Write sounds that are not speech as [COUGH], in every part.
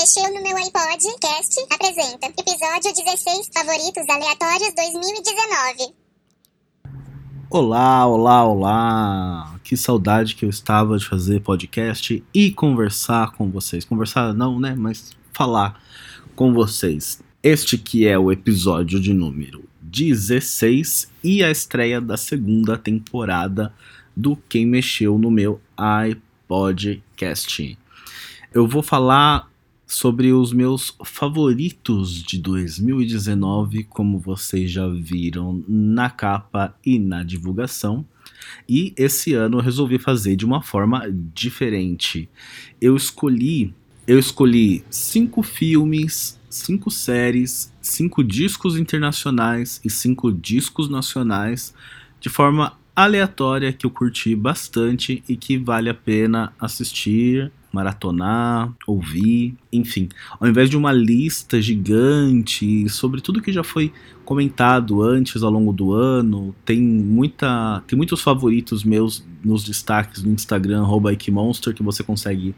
mexeu no meu iPod, cast, apresenta episódio 16 Favoritos Aleatórios 2019. Olá, olá, olá! Que saudade que eu estava de fazer podcast e conversar com vocês. Conversar não, né? Mas falar com vocês. Este que é o episódio de número 16 e a estreia da segunda temporada do Quem Mexeu no Meu iPodcast. Eu vou falar sobre os meus favoritos de 2019, como vocês já viram na capa e na divulgação. E esse ano eu resolvi fazer de uma forma diferente. Eu escolhi, eu escolhi cinco filmes, cinco séries, cinco discos internacionais e cinco discos nacionais de forma aleatória que eu curti bastante e que vale a pena assistir, maratonar, ouvir, enfim. Ao invés de uma lista gigante sobre tudo que já foi comentado antes ao longo do ano, tem muita, tem muitos favoritos meus nos destaques do Instagram @ikemonster que você consegue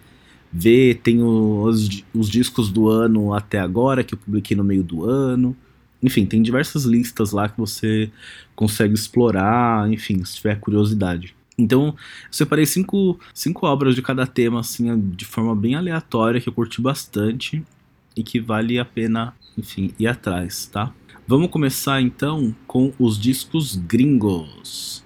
ver, tem os, os discos do ano até agora que eu publiquei no meio do ano. Enfim, tem diversas listas lá que você consegue explorar, enfim, se tiver curiosidade. Então, eu separei cinco, cinco obras de cada tema, assim, de forma bem aleatória, que eu curti bastante e que vale a pena, enfim, ir atrás, tá? Vamos começar então com os discos gringos.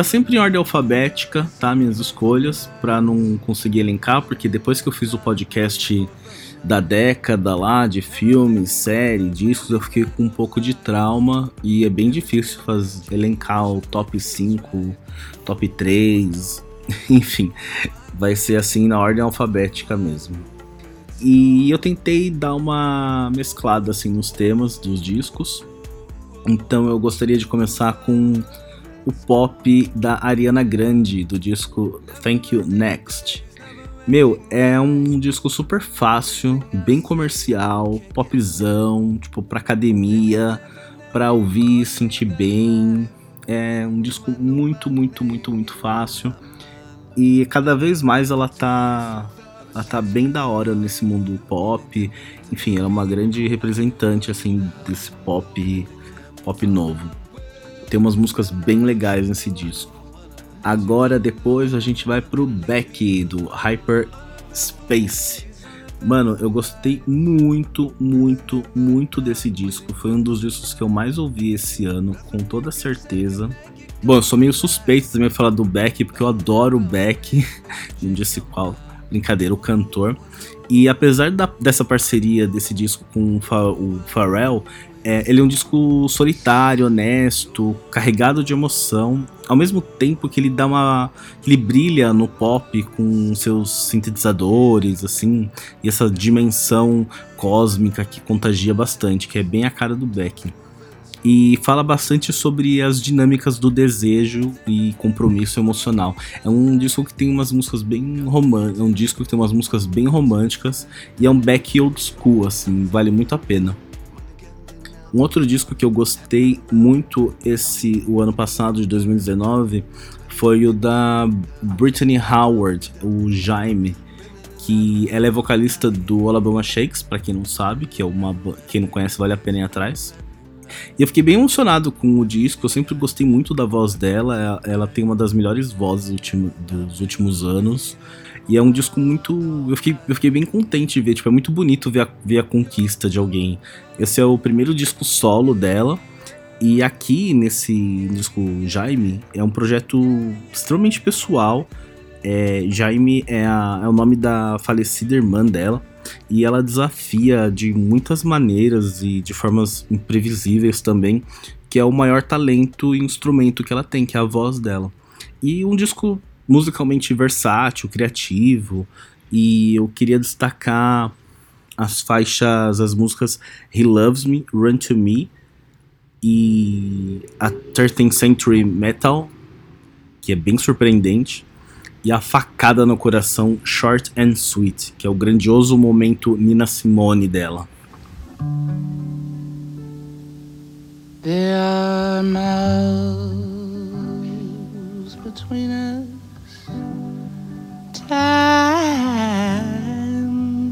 Tá sempre em ordem alfabética, tá? Minhas escolhas, para não conseguir elencar, porque depois que eu fiz o podcast da década lá, de filmes, série, discos, eu fiquei com um pouco de trauma e é bem difícil fazer, elencar o top 5, top 3, [LAUGHS] enfim, vai ser assim na ordem alfabética mesmo. E eu tentei dar uma mesclada assim nos temas dos discos. Então eu gostaria de começar com o pop da Ariana Grande, do disco Thank You Next. Meu, é um disco super fácil, bem comercial, popzão, tipo pra academia, pra ouvir, sentir bem. É um disco muito, muito, muito, muito fácil. E cada vez mais ela tá ela tá bem da hora nesse mundo pop. Enfim, ela é uma grande representante assim desse pop pop novo. Tem umas músicas bem legais nesse disco. Agora depois a gente vai pro Beck do Hyper Space. Mano, eu gostei muito, muito, muito desse disco. Foi um dos discos que eu mais ouvi esse ano, com toda certeza. Bom, eu sou meio suspeito também falar do Beck, porque eu adoro o Beck. Não disse qual. Brincadeira, o cantor. E apesar da, dessa parceria desse disco com o Pharrell, é, ele é um disco solitário, honesto, carregado de emoção, ao mesmo tempo que ele dá uma. ele brilha no pop com seus sintetizadores, assim, e essa dimensão cósmica que contagia bastante, que é bem a cara do Beck. E fala bastante sobre as dinâmicas do desejo e compromisso emocional. É um disco que tem umas músicas bem românticas, é um disco que tem umas músicas bem românticas e é um Beck old school, assim, vale muito a pena. Um outro disco que eu gostei muito esse o ano passado de 2019 foi o da Brittany Howard, o Jaime, que ela é vocalista do Alabama Shakes, para quem não sabe, que é uma quem não conhece vale a pena ir atrás. E eu fiquei bem emocionado com o disco, eu sempre gostei muito da voz dela, ela tem uma das melhores vozes dos últimos anos. E é um disco muito. Eu fiquei, eu fiquei bem contente de ver. Tipo, é muito bonito ver a, ver a conquista de alguém. Esse é o primeiro disco solo dela. E aqui, nesse disco Jaime, é um projeto extremamente pessoal. É, Jaime é, a, é o nome da falecida irmã dela. E ela desafia de muitas maneiras e de formas imprevisíveis também, que é o maior talento e instrumento que ela tem, que é a voz dela. E um disco musicalmente versátil, criativo, e eu queria destacar as faixas, as músicas He Loves Me, Run to Me e a 13th Century Metal, que é bem surpreendente, e a facada no coração Short and Sweet, que é o grandioso momento Nina Simone dela. There are miles between us, time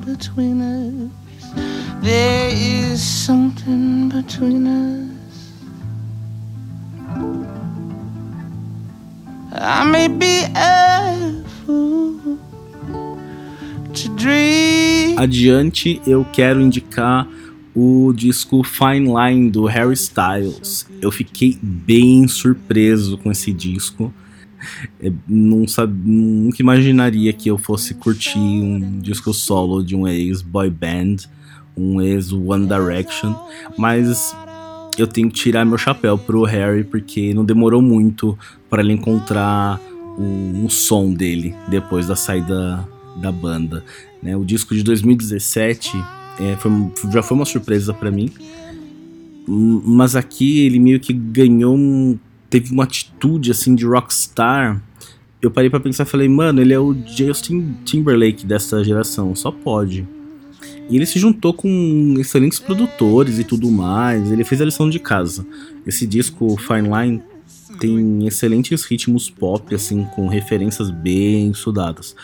between us. There is something between us. Adiante, eu quero indicar o disco Fine Line do Harry Styles. Eu fiquei bem surpreso com esse disco. Eu não sabe, nunca imaginaria que eu fosse curtir um disco solo de um ex-boy band, um ex-One Direction, mas eu tenho que tirar meu chapéu pro Harry porque não demorou muito para ele encontrar o, o, som dele depois da saída da banda. Né? O disco de 2017 é, foi, já foi uma surpresa para mim. Mas aqui ele meio que ganhou um, teve uma atitude assim de rockstar. Eu parei para pensar, falei, mano, ele é o Justin Timberlake dessa geração, só pode. E ele se juntou com excelentes produtores e tudo mais. Ele fez a lição de casa. Esse disco Fine Line tem excelentes ritmos pop, assim, com referências bem estudadas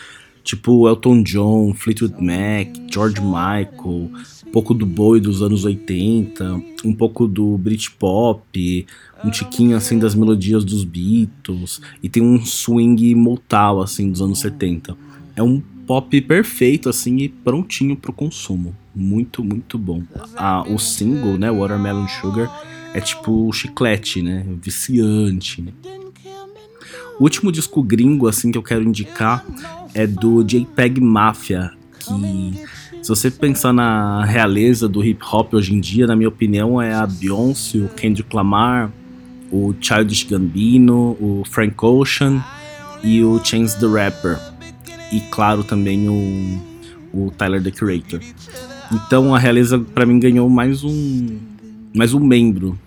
tipo Elton John, Fleetwood Mac, George Michael, um pouco do boi dos anos 80, um pouco do Britpop, um tiquinho assim das melodias dos Beatles e tem um swing mortal assim dos anos 70. É um pop perfeito assim e prontinho pro consumo. Muito, muito bom. Ah, o single, né, Watermelon Sugar, é tipo chiclete, né? Viciante. Né? O último disco gringo assim que eu quero indicar é do JPEG Mafia, que se você pensar na realeza do hip hop hoje em dia, na minha opinião, é a Beyoncé, o Kendrick Lamar, o Childish Gambino, o Frank Ocean e o Chance the Rapper. E claro, também o, o Tyler the Creator. Então a realeza para mim ganhou mais um mais um membro.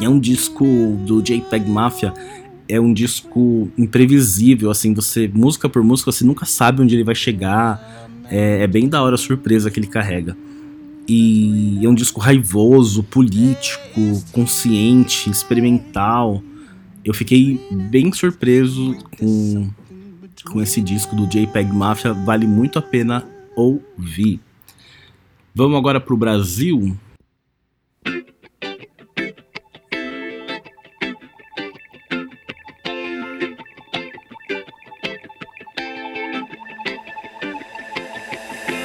É um disco do JPEG Mafia é um disco imprevisível, assim, você, música por música, você nunca sabe onde ele vai chegar. É, é bem da hora a surpresa que ele carrega. E é um disco raivoso, político, consciente, experimental. Eu fiquei bem surpreso com, com esse disco do JPEG Mafia, vale muito a pena ouvir. Vamos agora para o Brasil.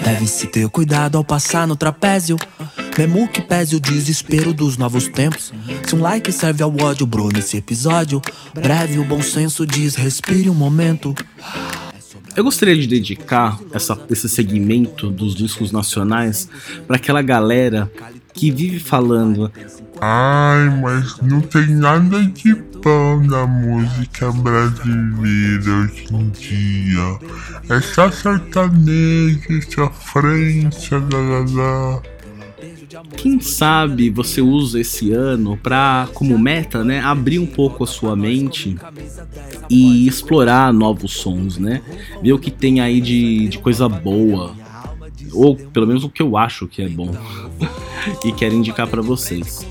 Deve-se ter cuidado ao passar no trapézio. Mesmo que pese o desespero dos novos tempos. Se um like serve ao ódio, bro, nesse episódio. Breve, o bom senso diz: respire um momento. Eu gostaria de dedicar essa, esse segmento dos discos nacionais para aquela galera que vive falando Ai, mas não tem nada de bom na música brasileira hoje em dia. É só sertanejo, sofrência, lá, lá, lá. Quem sabe você usa esse ano para, como meta, né, abrir um pouco a sua mente e explorar novos sons, né? Ver o que tem aí de, de coisa boa, ou pelo menos o que eu acho que é bom [LAUGHS] e quero indicar para vocês.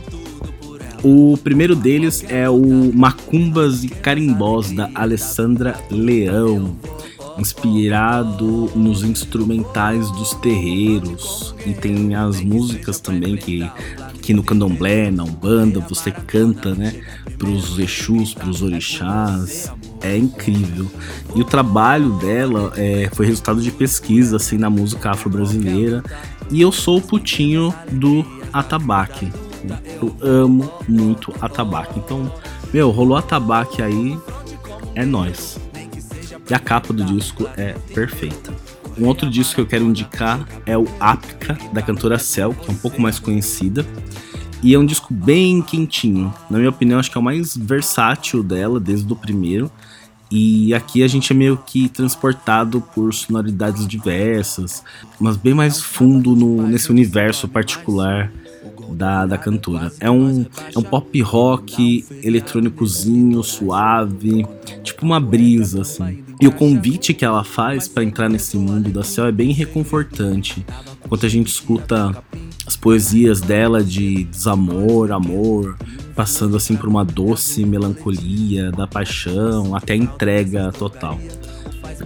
O primeiro deles é o Macumbas e Carimbós da Alessandra Leão, inspirado nos instrumentais dos terreiros e tem as músicas também que que no candomblé, na umbanda, você canta, né, pros exus, pros orixás, é incrível. E o trabalho dela é, foi resultado de pesquisa assim na música afro-brasileira. E eu sou o putinho do atabaque. Eu amo muito atabaque. Então, meu, rolou atabaque aí, é nós. E a capa do disco é perfeita. Um outro disco que eu quero indicar é o Apka, da cantora Cell, que é um pouco mais conhecida. E é um disco bem quentinho. Na minha opinião, acho que é o mais versátil dela, desde o primeiro. E aqui a gente é meio que transportado por sonoridades diversas, mas bem mais fundo no, nesse universo particular da, da cantora. É um, é um pop rock eletrônicozinho, suave, tipo uma brisa, assim. E o convite que ela faz para entrar nesse mundo da Céu é bem reconfortante. Enquanto a gente escuta as poesias dela de desamor, amor, passando assim por uma doce melancolia da paixão até entrega total.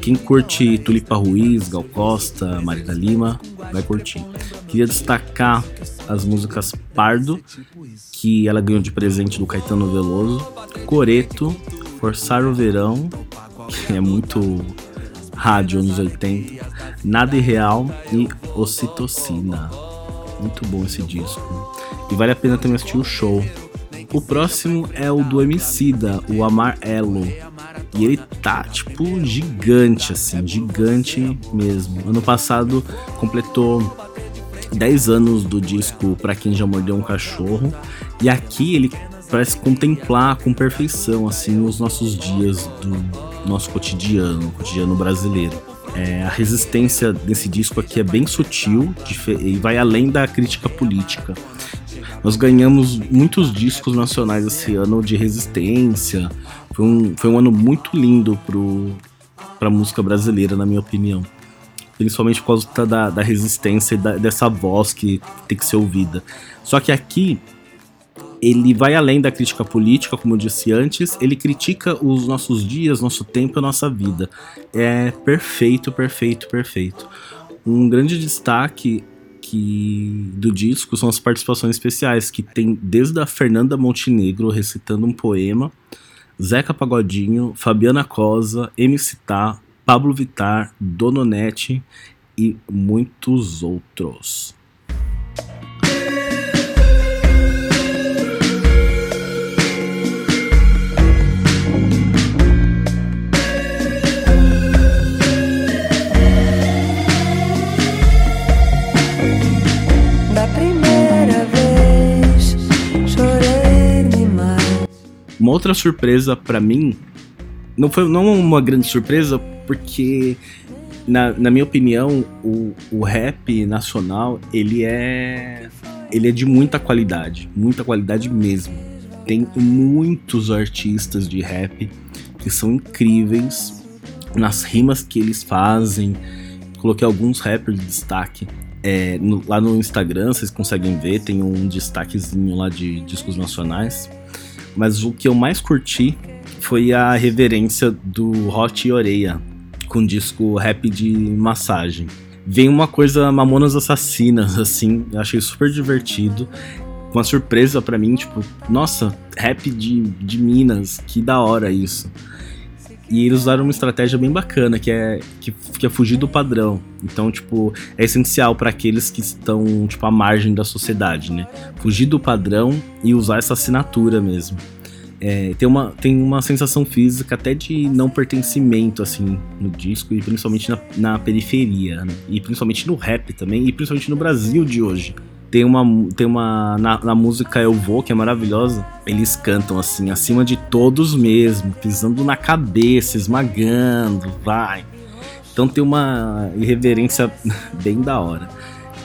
Quem curte Tulipa Ruiz, Gal Costa, Marina Lima, vai curtir. Queria destacar as músicas Pardo, que ela ganhou de presente do Caetano Veloso, Coreto, Forçar o Verão, que é muito rádio anos 80, Nada Irreal e Ocitocina. Muito bom esse disco. E vale a pena também assistir o show. O próximo é o do Emicida, o Amar Elo. E ele tá, tipo, gigante, assim, gigante mesmo. Ano passado completou 10 anos do disco Pra Quem Já Mordeu um Cachorro. E aqui ele parece contemplar com perfeição, assim, os nossos dias do nosso cotidiano, cotidiano brasileiro. É, a resistência desse disco aqui é bem sutil e vai além da crítica política. Nós ganhamos muitos discos nacionais esse ano de resistência. Foi um, foi um ano muito lindo para a música brasileira, na minha opinião. Principalmente por causa da, da resistência e da, dessa voz que tem que ser ouvida. Só que aqui ele vai além da crítica política, como eu disse antes, ele critica os nossos dias, nosso tempo e a nossa vida. É perfeito, perfeito, perfeito. Um grande destaque que do disco são as participações especiais, que tem desde a Fernanda Montenegro recitando um poema, Zeca Pagodinho, Fabiana Cosa, MC Tá, Pablo Vitar, Dononete e muitos outros. Uma outra surpresa para mim, não foi não uma grande surpresa, porque na, na minha opinião, o, o rap nacional, ele é ele é de muita qualidade, muita qualidade mesmo. Tem muitos artistas de rap que são incríveis nas rimas que eles fazem. Coloquei alguns rappers de destaque. É, no, lá no Instagram, vocês conseguem ver, tem um destaquezinho lá de discos nacionais. Mas o que eu mais curti foi a reverência do Hot e Oreia, com disco rap de massagem. Vem uma coisa Mamonas Assassinas, assim, achei super divertido. Uma surpresa para mim, tipo, nossa, rap de, de Minas, que da hora isso. E eles usaram uma estratégia bem bacana, que é, que, que é fugir do padrão. Então, tipo, é essencial para aqueles que estão, tipo, à margem da sociedade, né? Fugir do padrão e usar essa assinatura mesmo. É, tem, uma, tem uma sensação física até de não pertencimento, assim, no disco, e principalmente na, na periferia, né? E principalmente no rap também, e principalmente no Brasil de hoje. Tem uma. Tem uma. Na, na, música Eu Vou, que é maravilhosa, eles cantam assim, acima de todos mesmo, pisando na cabeça, esmagando, vai. Então tem uma irreverência [LAUGHS] bem da hora.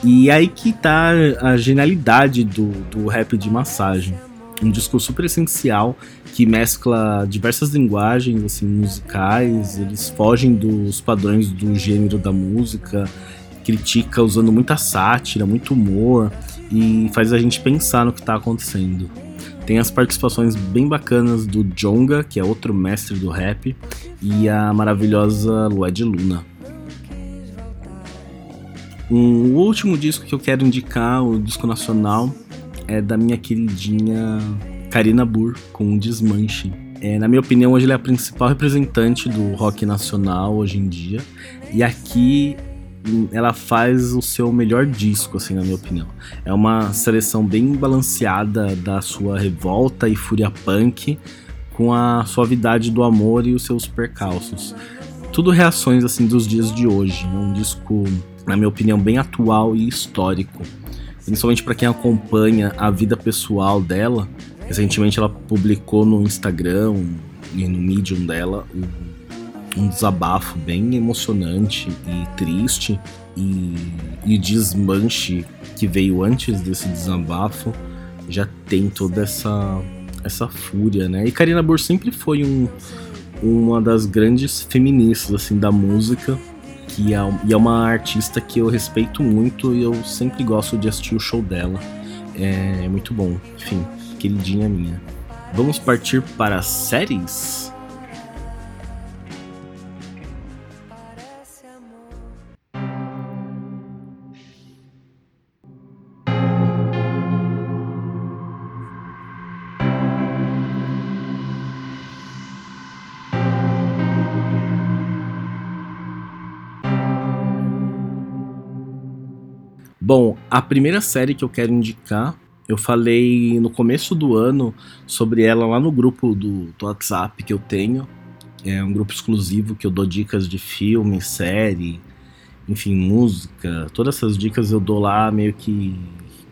E aí que tá a genialidade do, do rap de massagem. Um disco super essencial que mescla diversas linguagens assim, musicais, eles fogem dos padrões do gênero da música critica usando muita sátira, muito humor e faz a gente pensar no que está acontecendo. Tem as participações bem bacanas do Jonga, que é outro mestre do rap, e a maravilhosa Lued Luna. Um último disco que eu quero indicar, o disco nacional, é da minha queridinha Karina Burr, com Desmanche. É, na minha opinião, hoje ele é a principal representante do rock nacional hoje em dia. E aqui ela faz o seu melhor disco, assim, na minha opinião. É uma seleção bem balanceada da sua revolta e fúria punk com a suavidade do amor e os seus percalços. Tudo reações assim dos dias de hoje. É um disco, na minha opinião, bem atual e histórico. Principalmente para quem acompanha a vida pessoal dela. Recentemente ela publicou no Instagram e no Medium dela um desabafo bem emocionante e triste e, e desmanche que veio antes desse desabafo, já tem toda essa essa fúria, né? E Karina Burr sempre foi um, uma das grandes feministas assim da música, que é, e é uma artista que eu respeito muito e eu sempre gosto de assistir o show dela. É, é muito bom, enfim, queridinha minha. Vamos partir para séries? Bom, a primeira série que eu quero indicar, eu falei no começo do ano sobre ela lá no grupo do, do WhatsApp que eu tenho. É um grupo exclusivo que eu dou dicas de filme, série, enfim, música. Todas essas dicas eu dou lá meio que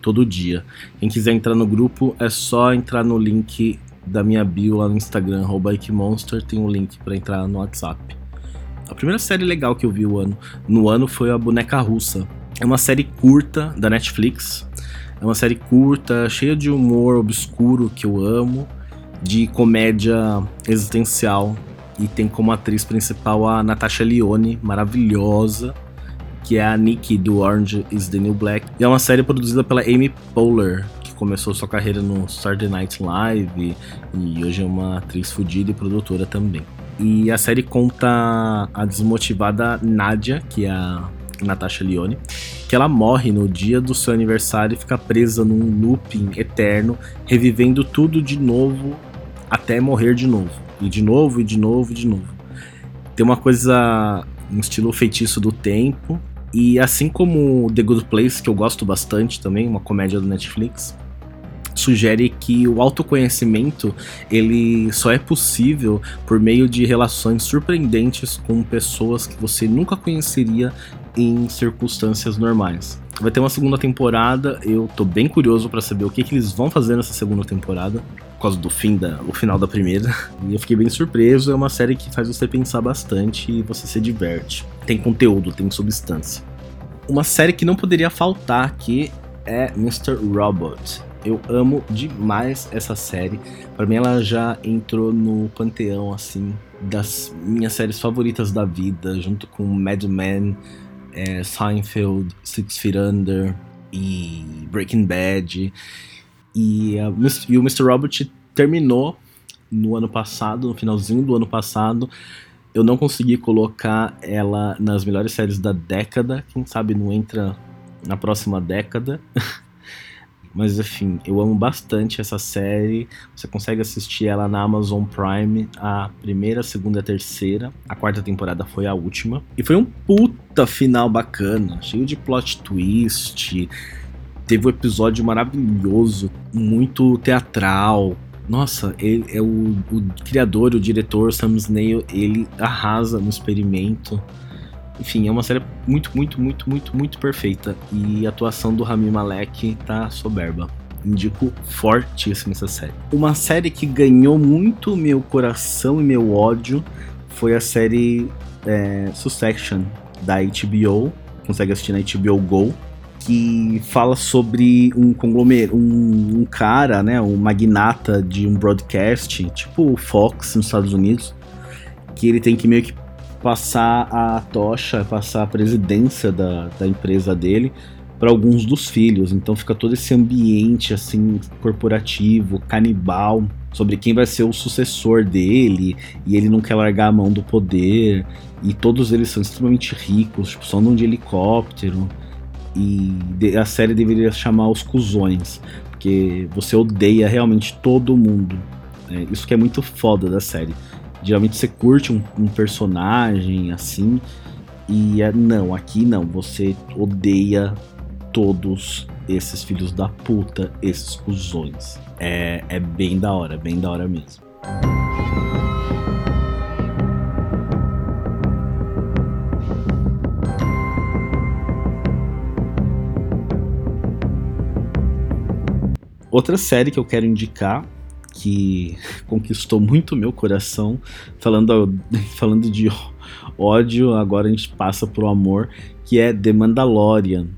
todo dia. Quem quiser entrar no grupo é só entrar no link da minha bio lá no Instagram, Monster, tem um link para entrar no WhatsApp. A primeira série legal que eu vi o ano, no ano foi a Boneca Russa. É uma série curta da Netflix. É uma série curta, cheia de humor obscuro que eu amo, de comédia existencial e tem como atriz principal a Natasha Lyonne, maravilhosa, que é a Nikki do Orange is the New Black. E é uma série produzida pela Amy Poehler, que começou sua carreira no Saturday Night Live e hoje é uma atriz fodida e produtora também. E a série conta a desmotivada Nadia, que é a Natasha Lyonne, que ela morre no dia do seu aniversário e fica presa num looping eterno, revivendo tudo de novo até morrer de novo. E de novo, e de novo, e de novo. Tem uma coisa, um estilo feitiço do tempo. E assim como The Good Place, que eu gosto bastante também, uma comédia do Netflix, sugere que o autoconhecimento ele só é possível por meio de relações surpreendentes com pessoas que você nunca conheceria em circunstâncias normais. Vai ter uma segunda temporada, eu tô bem curioso para saber o que, que eles vão fazer nessa segunda temporada, por causa do fim da, o final da primeira. [LAUGHS] E eu fiquei bem surpreso, é uma série que faz você pensar bastante e você se diverte. Tem conteúdo, tem substância. Uma série que não poderia faltar aqui é Mr. Robot. Eu amo demais essa série. Para mim ela já entrou no panteão assim das minhas séries favoritas da vida, junto com Mad Men, é, Seinfeld, Six Feet Under e Breaking Bad. E, e o Mr. Robot terminou no ano passado, no finalzinho do ano passado. Eu não consegui colocar ela nas melhores séries da década. Quem sabe não entra na próxima década. [LAUGHS] Mas enfim, eu amo bastante essa série. Você consegue assistir ela na Amazon Prime, a primeira, a segunda e a terceira. A quarta temporada foi a última. E foi um puta final bacana, cheio de plot twist. Teve um episódio maravilhoso, muito teatral, nossa, ele é o, o, criador, o diretor Sam Snail, ele arrasa no experimento. Enfim, é uma série muito, muito, muito, muito, muito perfeita. E a atuação do Rami Malek tá soberba. Indico fortíssimo essa série. Uma série que ganhou muito meu coração e meu ódio foi a série é, Succession da HBO. Consegue assistir na HBO Go. Que fala sobre um conglomerado, um, um cara, né, um magnata de um broadcast, tipo o Fox nos Estados Unidos, que ele tem que meio que passar a tocha, passar a presidência da, da empresa dele para alguns dos filhos. Então fica todo esse ambiente assim corporativo, canibal, sobre quem vai ser o sucessor dele, e ele não quer largar a mão do poder, e todos eles são extremamente ricos, tipo, só andam de helicóptero. E a série deveria chamar Os Cusões, porque você odeia realmente todo mundo. É, isso que é muito foda da série. Geralmente você curte um, um personagem assim, e é, não, aqui não, você odeia todos esses filhos da puta, esses cuzões. É, é bem da hora, bem da hora mesmo. Outra série que eu quero indicar que conquistou muito meu coração. Falando, [LAUGHS] falando de ódio, agora a gente passa pro amor, que é The Mandalorian.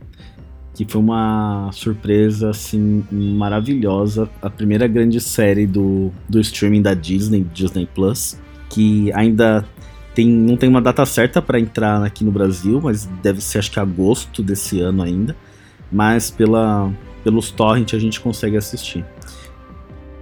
que foi uma surpresa assim maravilhosa, a primeira grande série do, do streaming da Disney, Disney Plus, que ainda tem, não tem uma data certa para entrar aqui no Brasil, mas deve ser acho que agosto desse ano ainda, mas pela pelos torrent a gente consegue assistir.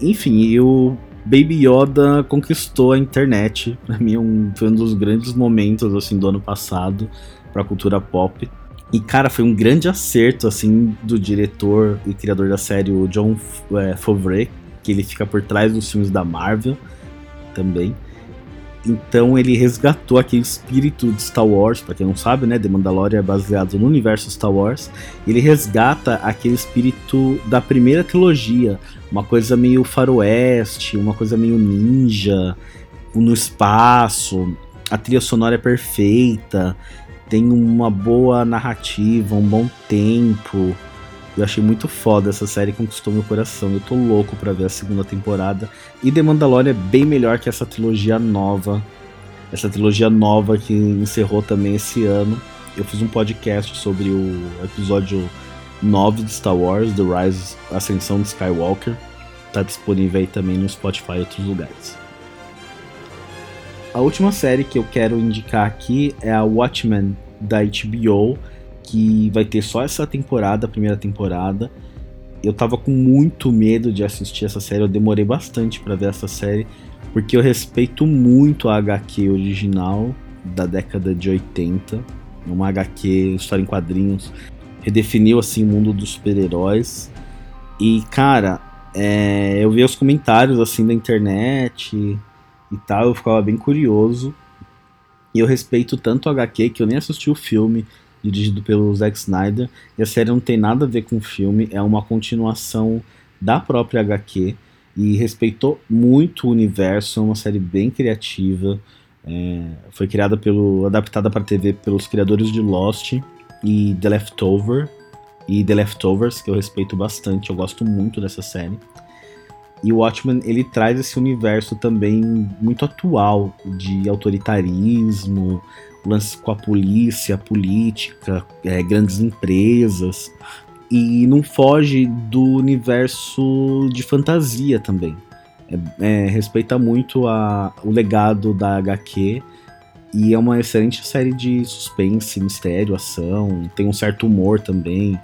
Enfim, o Baby Yoda conquistou a internet. [LAUGHS] Pra mim, um, foi um dos grandes momentos assim do ano passado para a cultura pop. E, cara, foi um grande acerto, assim, do diretor e criador da série, o John é, Favreau, que ele fica por trás dos filmes da Marvel também. Então ele resgatou aquele espírito de Star Wars, para quem não sabe, né? The Mandalorian é baseado no universo Star Wars. Ele resgata aquele espírito da primeira trilogia, uma coisa meio faroeste, uma coisa meio ninja, no espaço. A trilha sonora é perfeita, tem uma boa narrativa, um bom tempo. Eu achei muito foda essa série, conquistou meu coração. Eu tô louco para ver a segunda temporada. E The Mandalorian é bem melhor que essa trilogia nova. Essa trilogia nova que encerrou também esse ano. Eu fiz um podcast sobre o episódio 9 de Star Wars, The Rise, Ascensão de Skywalker. Tá disponível aí também no Spotify e outros lugares. A última série que eu quero indicar aqui é a Watchmen da HBO que vai ter só essa temporada, a primeira temporada. Eu tava com muito medo de assistir essa série, eu demorei bastante para ver essa série, porque eu respeito muito a HQ original da década de 80, uma HQ, história em quadrinhos, redefiniu assim o mundo dos super-heróis. E cara, é, eu vi os comentários assim da internet e tal, eu ficava bem curioso. E eu respeito tanto a HQ que eu nem assisti o filme, dirigido pelo Zack Snyder. E a série não tem nada a ver com o filme, é uma continuação da própria HQ e respeitou muito o universo, é uma série bem criativa. É, foi criada pelo. adaptada para TV pelos criadores de Lost e The Leftover e The Leftovers, que eu respeito bastante, eu gosto muito dessa série. E o Watchmen ele traz esse universo também muito atual de autoritarismo, lance com a polícia, a política, é, grandes empresas, e não foge do universo de fantasia também. É, é, respeita muito a, o legado da HQ e é uma excelente série de suspense, mistério, ação, tem um certo humor também.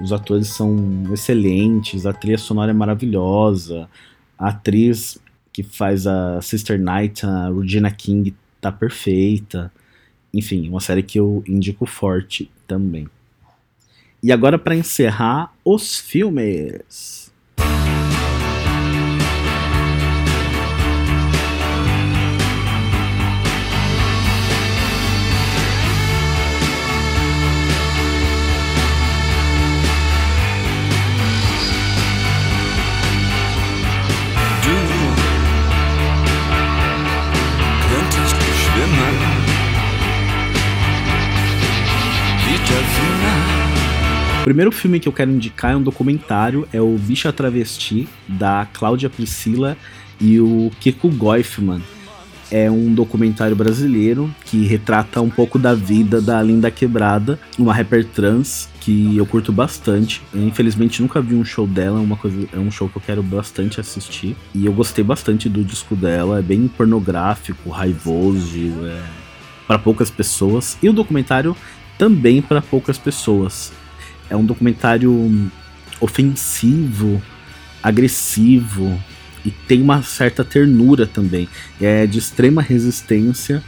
Os atores são excelentes, a trilha sonora é maravilhosa, a atriz que faz a Sister Night, a Regina King, tá perfeita. Enfim, uma série que eu indico forte também. E agora para encerrar os filmes. Primeiro filme que eu quero indicar é um documentário, é o Bicha Travesti, da Cláudia Priscila e o Kiko Goifman. É um documentário brasileiro que retrata um pouco da vida da Linda Quebrada, uma rapper trans que eu curto bastante. Eu, infelizmente nunca vi um show dela, é uma coisa, é um show que eu quero bastante assistir. E eu gostei bastante do disco dela, é bem pornográfico, raivoso, é para poucas pessoas. E o documentário também para poucas pessoas é um documentário ofensivo, agressivo e tem uma certa ternura também. É de extrema resistência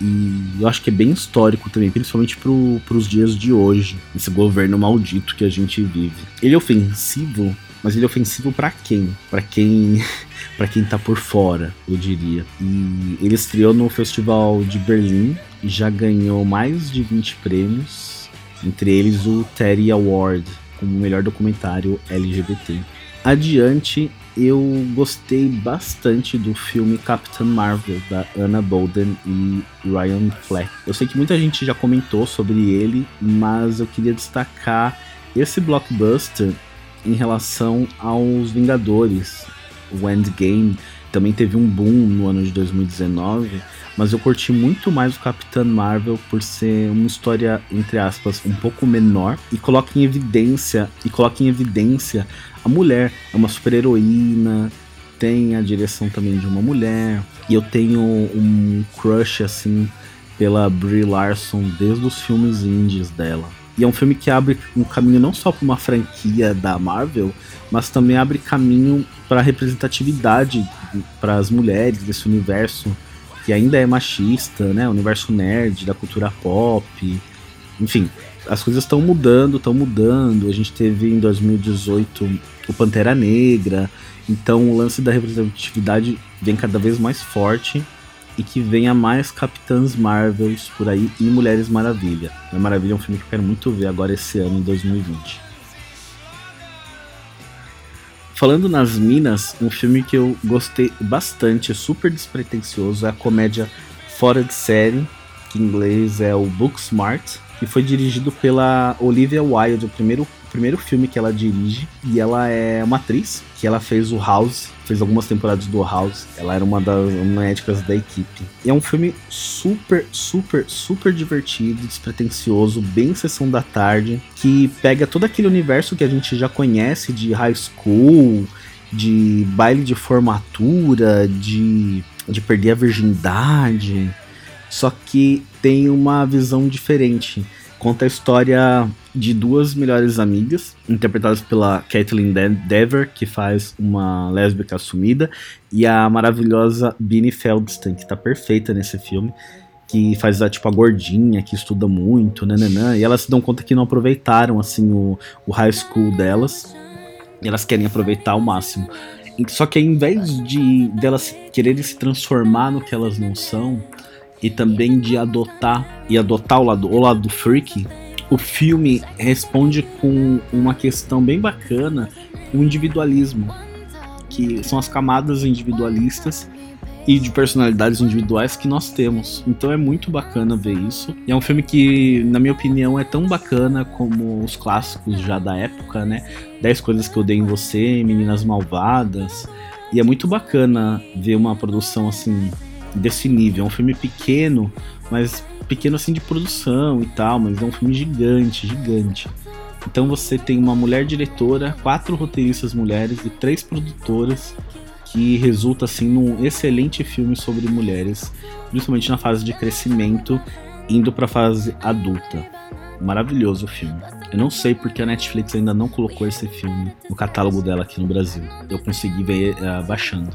e eu acho que é bem histórico também, principalmente para os dias de hoje, esse governo maldito que a gente vive. Ele é ofensivo, mas ele é ofensivo para quem? Para quem [LAUGHS] para quem tá por fora, eu diria. E ele estreou no Festival de Berlim e já ganhou mais de 20 prêmios entre eles o Teddy Award como melhor documentário LGBT. Adiante, eu gostei bastante do filme Captain Marvel da Anna Bolden e Ryan Fleck. Eu sei que muita gente já comentou sobre ele, mas eu queria destacar esse blockbuster em relação aos Vingadores, o Endgame, também teve um boom no ano de 2019, mas eu curti muito mais o Capitão Marvel por ser uma história entre aspas um pouco menor e coloca em evidência e coloca em evidência a mulher, é uma super-heroína, tem a direção também de uma mulher, e eu tenho um crush assim pela Brie Larson desde os filmes indies dela. E é um filme que abre um caminho não só para uma franquia da Marvel, mas também abre caminho para representatividade para as mulheres desse universo que ainda é machista, né? O universo nerd, da cultura pop. Enfim, as coisas estão mudando, estão mudando. A gente teve em 2018 o Pantera Negra. Então o lance da representatividade vem cada vez mais forte e que venha mais Capitãs Marvels por aí e Mulheres Maravilha. Mulher Maravilha é um filme que eu quero muito ver agora esse ano, em 2020. Falando nas Minas, um filme que eu gostei bastante, super despretensioso, é a comédia Fora de Série, que em inglês é o Booksmart, que foi dirigido pela Olivia Wilde, o primeiro primeiro filme que ela dirige e ela é uma atriz que ela fez o House, fez algumas temporadas do House. Ela era uma das médicas da equipe. E é um filme super, super, super divertido, despretensioso, bem sessão da tarde, que pega todo aquele universo que a gente já conhece de high school, de baile de formatura, de, de perder a virgindade. Só que tem uma visão diferente. Conta a história de duas melhores amigas, interpretadas pela Kathleen Dever, que faz uma lésbica assumida, e a maravilhosa Beanie Feldstein, que tá perfeita nesse filme, que faz a, tipo, a gordinha, que estuda muito, nananã, e elas se dão conta que não aproveitaram, assim, o, o high school delas, e elas querem aproveitar ao máximo. Só que ao invés de delas quererem se transformar no que elas não são, e também de adotar, e adotar o lado, o lado freak, o filme responde com uma questão bem bacana, o individualismo, que são as camadas individualistas e de personalidades individuais que nós temos. Então é muito bacana ver isso. E é um filme que, na minha opinião, é tão bacana como os clássicos já da época, né? 10 coisas que eu dei em você, Meninas Malvadas. E é muito bacana ver uma produção assim desse nível. É um filme pequeno, mas pequeno assim de produção e tal, mas é um filme gigante, gigante. Então você tem uma mulher diretora, quatro roteiristas mulheres e três produtoras que resulta assim num excelente filme sobre mulheres, principalmente na fase de crescimento, indo para a fase adulta. Maravilhoso o filme. Eu não sei porque a Netflix ainda não colocou esse filme no catálogo dela aqui no Brasil. Eu consegui ver uh, baixando.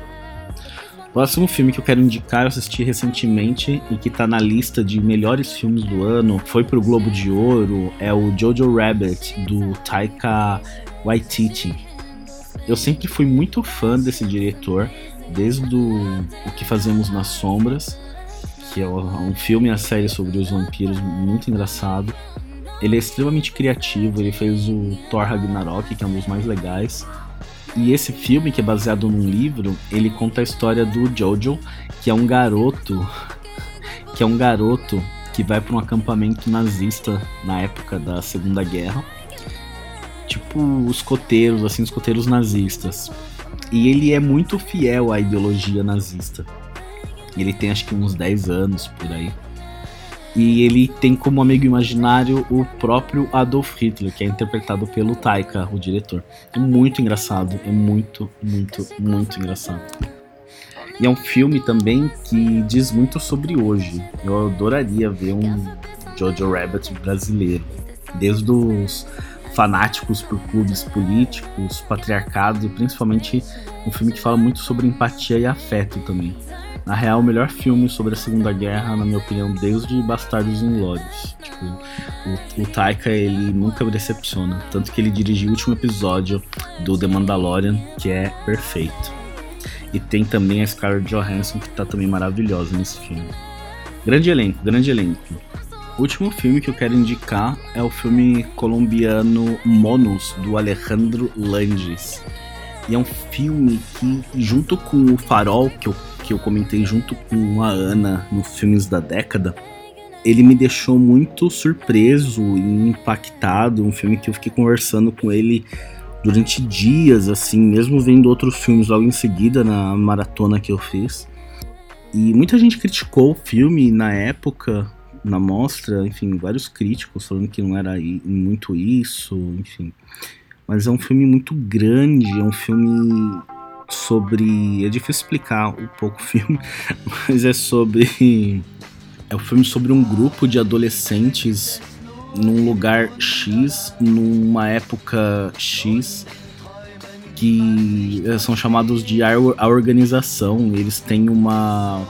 Próximo filme que eu quero indicar, eu assisti recentemente e que tá na lista de melhores filmes do ano, foi pro Globo de Ouro, é o Jojo Rabbit, do Taika Waititi. Eu sempre fui muito fã desse diretor, desde o, o que fazemos nas sombras, que é um filme e a série sobre os vampiros muito engraçado. Ele é extremamente criativo, ele fez o Thor Ragnarok, que é um dos mais legais. E esse filme, que é baseado num livro, ele conta a história do Jojo, que é um garoto que é um garoto que vai para um acampamento nazista na época da Segunda Guerra. Tipo os coteiros, assim, os coteiros nazistas. E ele é muito fiel à ideologia nazista. Ele tem acho que uns 10 anos por aí. E ele tem como amigo imaginário o próprio Adolf Hitler, que é interpretado pelo Taika, o diretor. É muito engraçado, é muito, muito, muito engraçado. E é um filme também que diz muito sobre hoje. Eu adoraria ver um Jojo Rabbit brasileiro. Desde os fanáticos por clubes políticos, patriarcados e principalmente um filme que fala muito sobre empatia e afeto também. Na real, o melhor filme sobre a Segunda Guerra, na minha opinião, desde Bastardos Inglórios. Tipo, o, o Taika, ele nunca me decepciona. Tanto que ele dirigiu o último episódio do The Mandalorian, que é perfeito. E tem também a Scarlett Johansson, que tá também maravilhosa nesse filme. Grande elenco, grande elenco. O último filme que eu quero indicar é o filme colombiano Monos, do Alejandro Langes. E é um filme que, junto com o Farol, que eu que eu comentei junto com a Ana no Filmes da Década, ele me deixou muito surpreso e impactado. Um filme que eu fiquei conversando com ele durante dias, assim, mesmo vendo outros filmes logo em seguida na maratona que eu fiz. E muita gente criticou o filme na época, na mostra, enfim, vários críticos falando que não era muito isso, enfim. Mas é um filme muito grande, é um filme sobre. É difícil explicar um pouco o filme, [LAUGHS] mas é sobre. É um filme sobre um grupo de adolescentes num lugar X, numa época X, que são chamados de a organização. Eles têm uma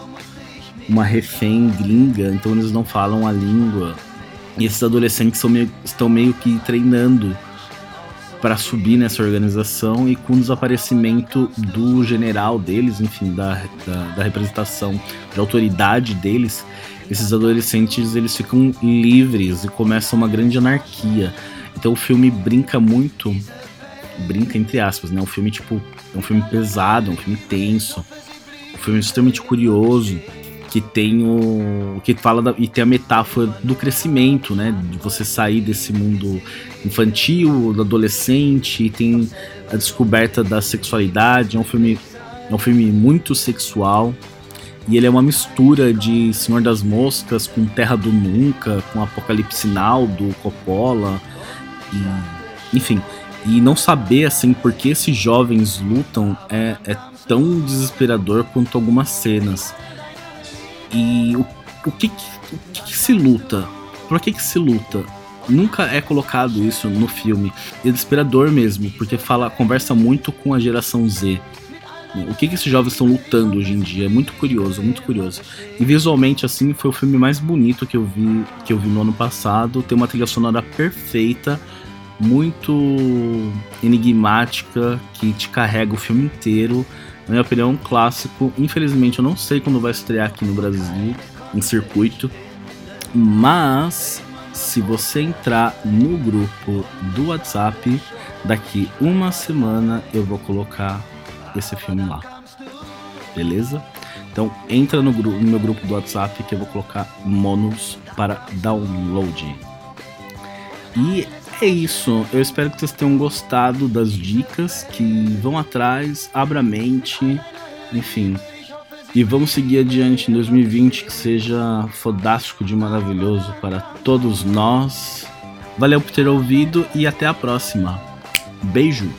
uma refém gringa, então eles não falam a língua. E esses adolescentes meio, estão meio que treinando para subir nessa organização e com o desaparecimento do general deles, enfim, da, da, da, representação, de autoridade deles, esses adolescentes eles ficam livres e começa uma grande anarquia. Então o filme brinca muito, brinca entre aspas, né? Um filme tipo, é um filme pesado, é um filme tenso, um filme extremamente curioso que tem o que fala da, e tem a metáfora do crescimento, né? De você sair desse mundo infantil, do adolescente, tem a descoberta da sexualidade. É um filme é um filme muito sexual e ele é uma mistura de Senhor das Moscas com Terra do Nunca, com Apocalipse Now do Coppola e enfim. E não saber assim por que esses jovens lutam é, é tão desesperador quanto algumas cenas. E o, o, que, o que, que se luta? Por que, que se luta? Nunca é colocado isso no filme. É desesperador mesmo, porque fala, conversa muito com a geração Z. O que, que esses jovens estão lutando hoje em dia? É muito curioso, muito curioso. E visualmente, assim, foi o filme mais bonito que eu vi, que eu vi no ano passado. Tem uma trilha sonora perfeita, muito enigmática, que te carrega o filme inteiro. Na minha opinião, é um clássico. Infelizmente, eu não sei quando vai estrear aqui no Brasil, em circuito. Mas, se você entrar no grupo do WhatsApp, daqui uma semana eu vou colocar esse filme lá. Beleza? Então entra no, no, meu grupo do WhatsApp que eu vou colocar monos para download. E é isso. Eu espero que vocês tenham gostado das dicas, que vão atrás, abra a mente, enfim. E vamos seguir adiante em 2020, que seja fodástico de maravilhoso para todos nós. Valeu por ter ouvido e até a próxima. Beijo.